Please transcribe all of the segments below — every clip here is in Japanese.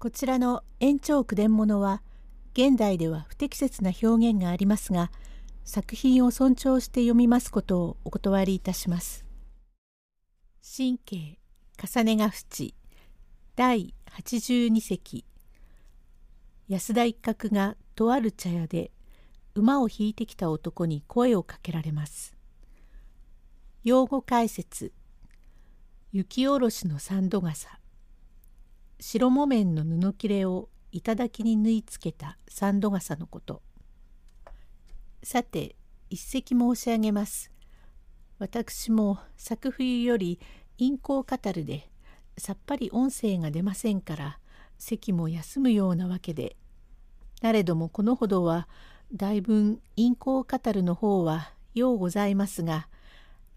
こちらの延長句伝物は現代では不適切な表現がありますが作品を尊重して読みますことをお断りいたします。神経重ねが淵第82席安田一角がとある茶屋で馬を引いてきた男に声をかけられます。用語解説雪下ろしの三度傘白木綿の布切れを頂に縫い付けた三度傘のこと。さて一席申し上げます。私も作冬より陰行語るでさっぱり音声が出ませんから席も休むようなわけで。なれどもこのほどはだいぶ陰行語るの方はようございますが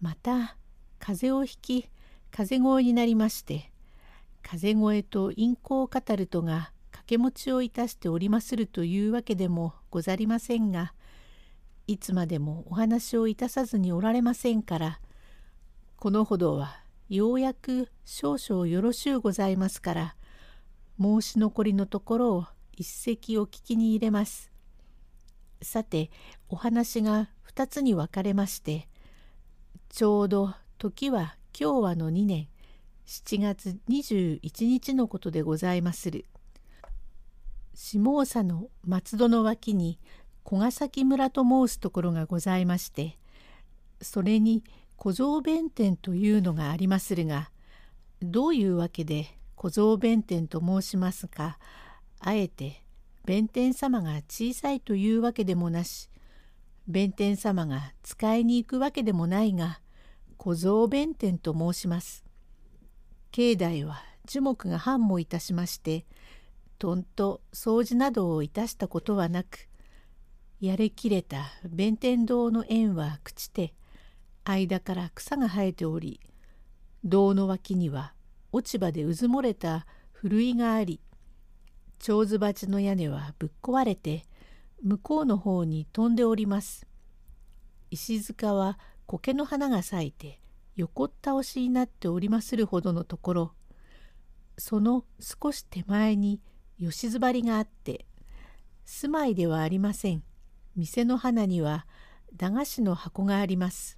また風邪をひき風邪声になりまして風声と陰行語るとが掛け持ちをいたしておりまするというわけでもござりませんがいつまでもお話をいたさずにおられませんからこのほどはようやく少々よろしゅうございますから申し残りのところを一席お聞きに入れます。さてお話が2つに分かれましてちょうど時は今日はの2年7月21日のことでございまする。下総の松戸の脇に小ヶ崎村と申すところがございましてそれに小僧弁天というのがありまするがどういうわけで小僧弁天と申しますかあえて弁天様が小さいというわけでもなし弁天様が使いに行くわけでもないが小僧弁天と申します。境内は樹木が繁茂いたしましてとんと掃除などをいたしたことはなくやれきれた弁天堂の縁は朽ちて間から草が生えており堂の脇には落ち葉でうずもれたふるいがあり蝶子鉢の屋根はぶっ壊れて向こうの方に飛んでおります。石塚は苔の花が咲いて横倒しになっておりまするほどのところその少し手前に吉ずばりがあって住まいではありません店の花には駄菓子の箱があります。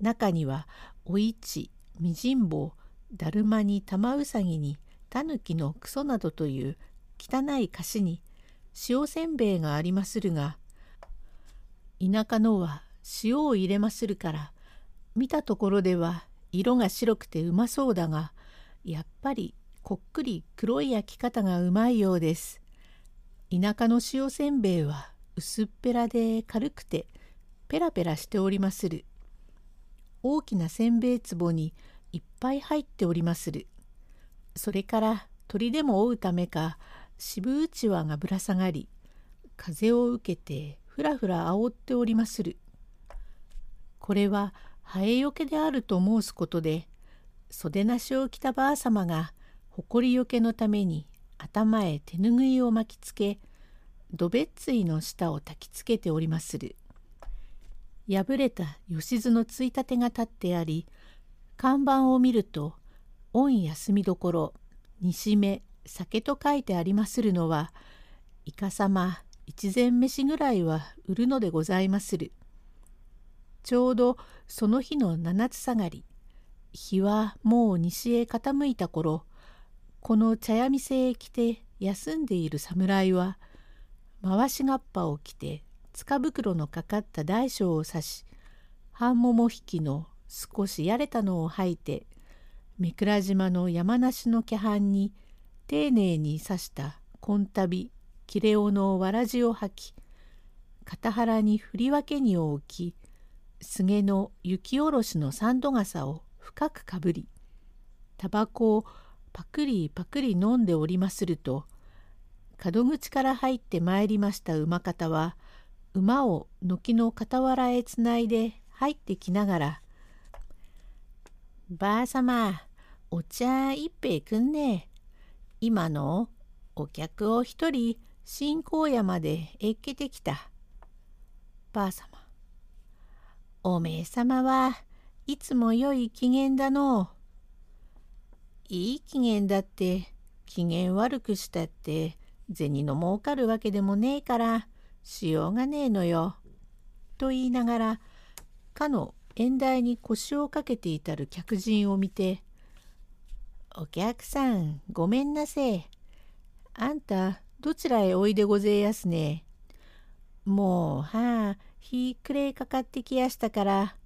中にはお市みじんぼうだるまに玉うさぎにたぬきのクソなどという汚い菓子に塩せんべいがありまするが田舎のは塩を入れまするから見たところでは色が白くてうまそうだがやっぱりこっくり黒い焼き方がうまいようです。田舎の塩せんべいは薄っぺらで軽くてペラペラしておりまする。大きなせんべい壺にいっぱい入っておりまする。それから鳥でも追うためか渋うちわがぶら下がり風を受けてふらふら煽っておりまする。これはハエよけであると申すことで袖なしを着たばあさまが埃よけのために頭へ手ぬぐいを巻きつけどべっついの下を焚きつけておりまする。破れた吉津のついたてが立ってあり看板を見ると「御休みどころ西目酒」と書いてありまするのはいかさま一膳飯ぐらいは売るのでございまする。ちょうどその日の七つ下がり日はもう西へ傾いた頃この茶屋店へ来て休んでいる侍は回しがっぱを着て塚袋のかかった大小を刺し半桃引きの少しやれたのを吐いて三倉島の山梨の気半に丁寧に刺した紺旅切れ尾のわらじを吐き片腹に振り分けにを置き菅の雪下ろしの三度傘を深くかぶりタバコをパクリパクリ飲んでおりますると門口から入ってまいりました馬方は馬を軒の傍らへつないで入ってきながら「ばあさまお茶一杯くんね今のお客を一人新高野までえっけてきた。ばあさまおめえさまはいつも良い機嫌だのいい機嫌だって機嫌悪くしたって銭の儲かるわけでもねえからしようがねえのよ。と言いながらかの縁台に腰をかけていたる客人を見て「お客さんごめんなせえ。あんたどちらへおいでごぜえやすね。もうはあ日暮れかかってきやしたから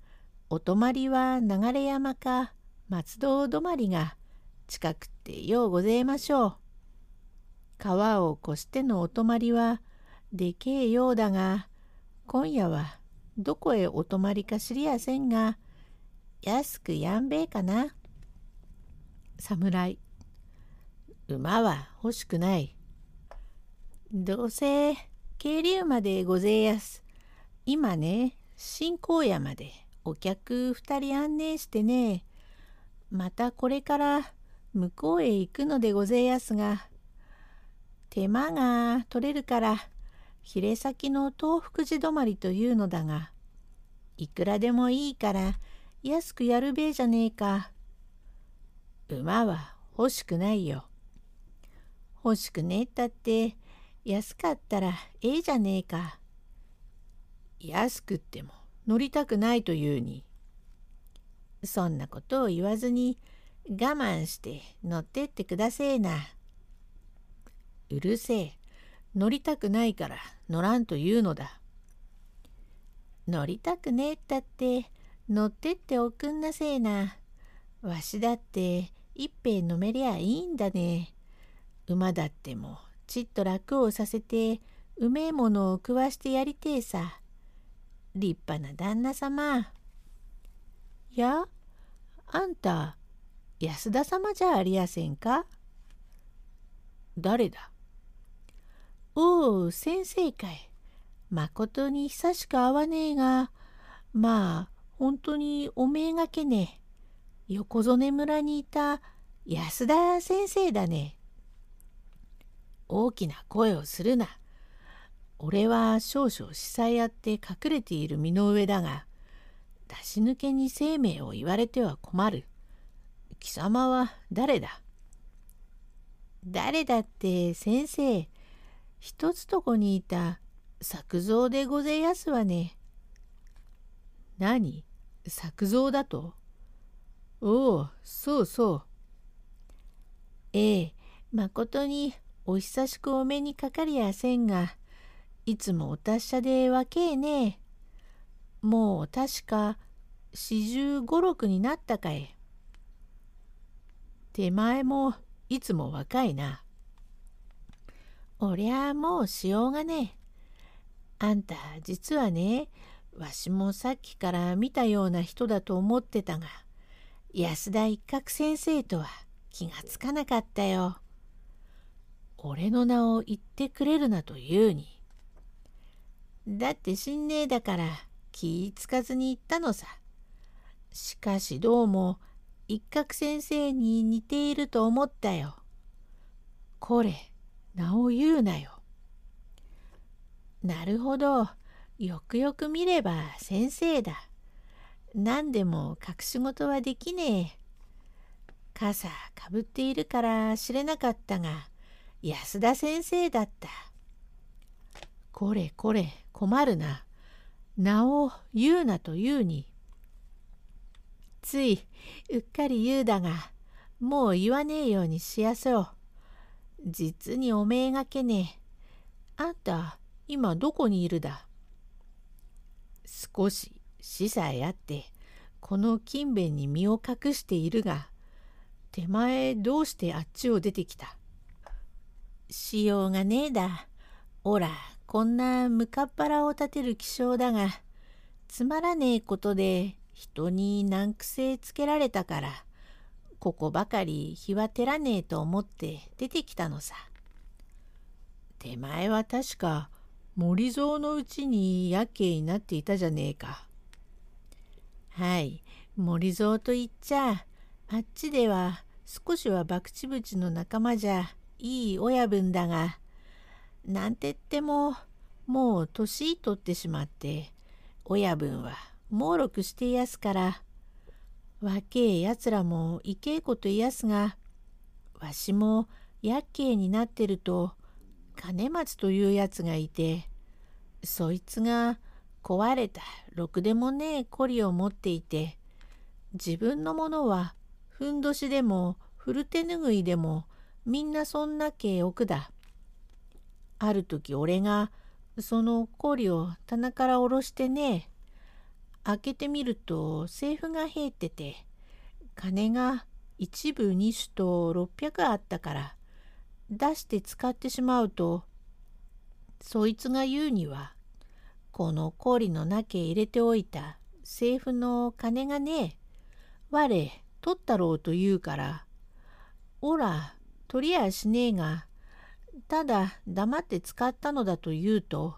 お泊まりは流山か松戸止まりが近くてようごぜえましょう。川を越してのお泊まりはでけえようだが今夜はどこへお泊まりか知りやせんが安くやんべえかな。侍馬は欲しくない。どうせ渓流までごぜえやす。今ね新高野までお客2人案内してねまたこれから向こうへ行くのでごぜえやすが手間が取れるからヒレ先の東福寺止まりというのだがいくらでもいいから安くやるべえじゃねえか。馬は欲しくないよ。欲しくねえったって安かったらええじゃねえか。安くっても乗りたくないというに。そんなことを言わずに我慢して乗ってってくだせえな。うるせえ。乗りたくないから乗らんというのだ。乗りたくねえったって乗ってっておくんなせえな。わしだって一杯飲めりゃいいんだね。馬だってもちっと楽をさせてうめえものを食わしてやりてえさ。立派な旦那様。や、あんた、安田様じゃありやせんか？誰だ？おお、先生かい。まことに久しく会わねえが、まあ、本当におめえがけね。横曽根村にいた安田先生だね。大きな声をするな。俺は少々司祭あって隠れている身の上だが、出し抜けに生命を言われては困る。貴様は誰だ？誰だって先生、一つとこにいた作蔵でごぜやすわね。何？作蔵だと？おお、そうそう。ええ、まことにお久しくお目にかかりやせんが、いつもお達者で若えねもう確か四十五六になったかえ。手前もいつも若いな。おりゃあもうしようがねえ。あんた実はね、わしもさっきから見たような人だと思ってたが、安田一角先生とは気がつかなかったよ。俺の名を言ってくれるなと言うに。だって心霊だから気つかずに言ったのさ。しかしどうも一角先生に似ていると思ったよ。これ、名を言うなよ。なるほど。よくよく見れば先生だ。何でも隠し事はできねえ。傘かぶっているから知れなかったが、安田先生だった。これこれ困るな。名を言うなと言うに。ついうっかり言うだが、もう言わねえようにしやそう。実におめえがけねえ。あんた、今どこにいるだ？少し死さえあって、この勤勉に身を隠しているが、手前どうしてあっちを出てきた？しようがねえだ。おら、こんなむかっ腹を立てる気性だが、つまらねえことで人に難癖つけられたから、ここばかり日は照らねえと思って出てきたのさ。手前は確か森蔵のうちにやけになっていたじゃねえか。はい、森蔵と言っちゃ、あっちでは少しは博打淵の仲間じゃいい親分だが、なんてってももう年取ってしまって親分は猛録していやすから若えやつらもいけえこといやすがわしも厄介になってると金松というやつがいてそいつが壊れたろくでもねえコリを持っていて自分のものはふんどしでも古手ぬぐいでもみんなそんなけえ奥だ。ある時俺がその氷を棚から下ろしてね開けてみると財布が入ってて金が一部二種と600あったから出して使ってしまうとそいつが言うにはこの氷の中へ入れておいた財布の金がね我取ったろうと言うからおら取りやしねえがただ黙って使ったのだと言うと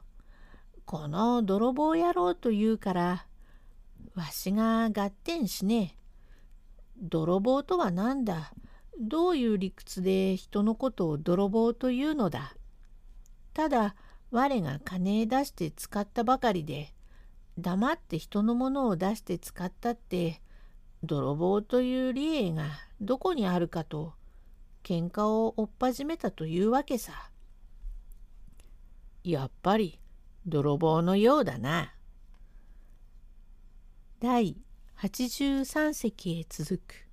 この泥棒野郎と言うからわしが合点しねえ。泥棒とは何だ？どういう理屈で人のことを泥棒というのだ？ただ我が金出して使ったばかりで黙って人のものを出して使ったって泥棒という理恵がどこにあるかと喧嘩を追っ始めたというわけさ。やっぱり泥棒のようだな。第83席へ続く。